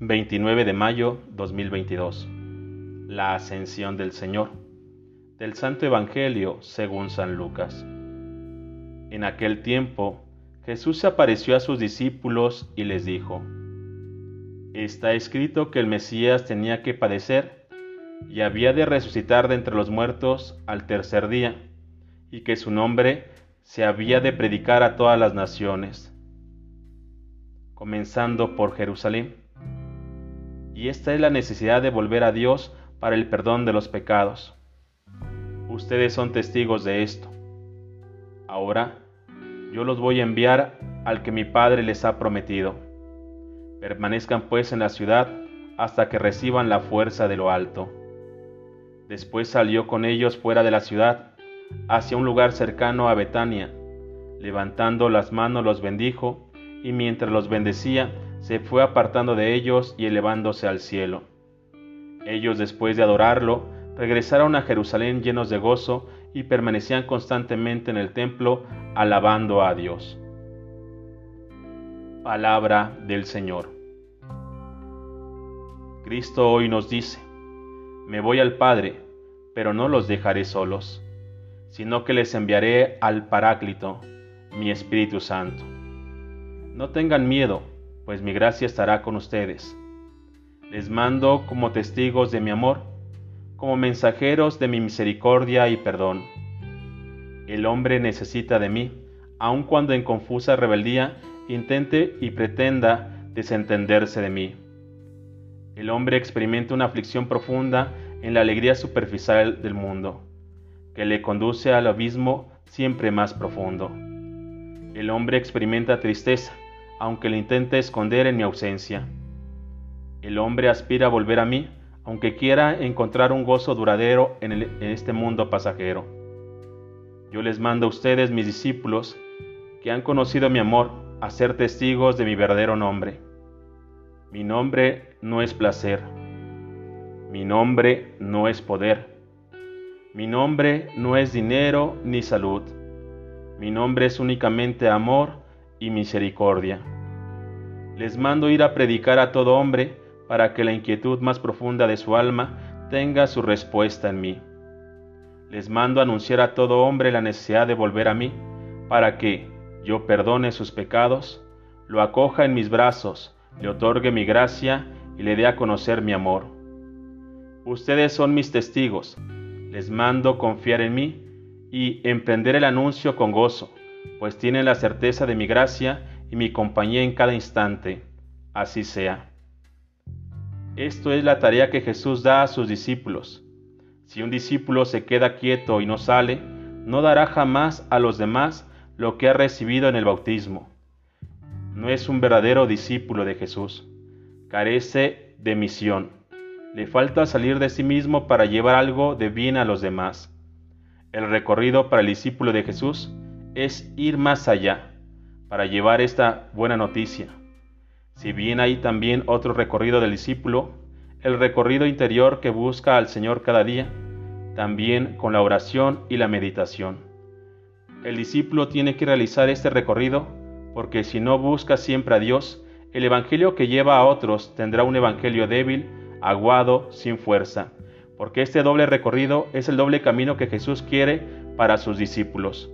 29 de mayo 2022. La ascensión del Señor. Del Santo Evangelio según San Lucas. En aquel tiempo, Jesús apareció a sus discípulos y les dijo, Está escrito que el Mesías tenía que padecer y había de resucitar de entre los muertos al tercer día, y que su nombre se había de predicar a todas las naciones, comenzando por Jerusalén y esta es la necesidad de volver a Dios para el perdón de los pecados. Ustedes son testigos de esto. Ahora yo los voy a enviar al que mi Padre les ha prometido. Permanezcan pues en la ciudad hasta que reciban la fuerza de lo alto. Después salió con ellos fuera de la ciudad, hacia un lugar cercano a Betania. Levantando las manos los bendijo, y mientras los bendecía, se fue apartando de ellos y elevándose al cielo. Ellos después de adorarlo, regresaron a Jerusalén llenos de gozo y permanecían constantemente en el templo alabando a Dios. Palabra del Señor. Cristo hoy nos dice, me voy al Padre, pero no los dejaré solos, sino que les enviaré al Paráclito, mi Espíritu Santo. No tengan miedo, pues mi gracia estará con ustedes. Les mando como testigos de mi amor, como mensajeros de mi misericordia y perdón. El hombre necesita de mí, aun cuando en confusa rebeldía intente y pretenda desentenderse de mí. El hombre experimenta una aflicción profunda en la alegría superficial del mundo, que le conduce al abismo siempre más profundo. El hombre experimenta tristeza, aunque le intente esconder en mi ausencia. El hombre aspira a volver a mí, aunque quiera encontrar un gozo duradero en, este mundo pasajero. Yo les mando a ustedes, mis discípulos, que han conocido mi amor, a ser testigos de mi verdadero nombre. Mi nombre no es placer. Mi nombre no es poder. Mi nombre no es dinero ni salud. Mi nombre es únicamente amor y misericordia. Les mando ir a predicar a todo hombre para que la inquietud más profunda de su alma tenga su respuesta en mí. Les mando anunciar a todo hombre la necesidad de volver a mí, para que yo perdone sus pecados, lo acoja en mis brazos, le otorgue mi gracia y le dé a conocer mi amor. Ustedes son mis testigos, les mando confiar en mí y emprender el anuncio con gozo pues tienen la certeza de mi gracia y mi compañía en cada instante. Así sea. Esto es la tarea que Jesús da a sus discípulos. Si un discípulo se queda quieto y no sale, no dará jamás a los demás lo que ha recibido en el bautismo. No es un verdadero discípulo de Jesús. Carece de misión. Le falta salir de sí mismo para llevar algo de bien a los demás. El recorrido para el discípulo de Jesús es ir más allá para llevar esta buena noticia. Si bien hay también otro recorrido del discípulo, el recorrido interior que busca al Señor cada día, también con la oración y la meditación. El discípulo tiene que realizar este recorrido porque si no busca siempre a Dios, el Evangelio que lleva a otros tendrá un Evangelio débil, aguado, sin fuerza, porque este doble recorrido es el doble camino que Jesús quiere para sus discípulos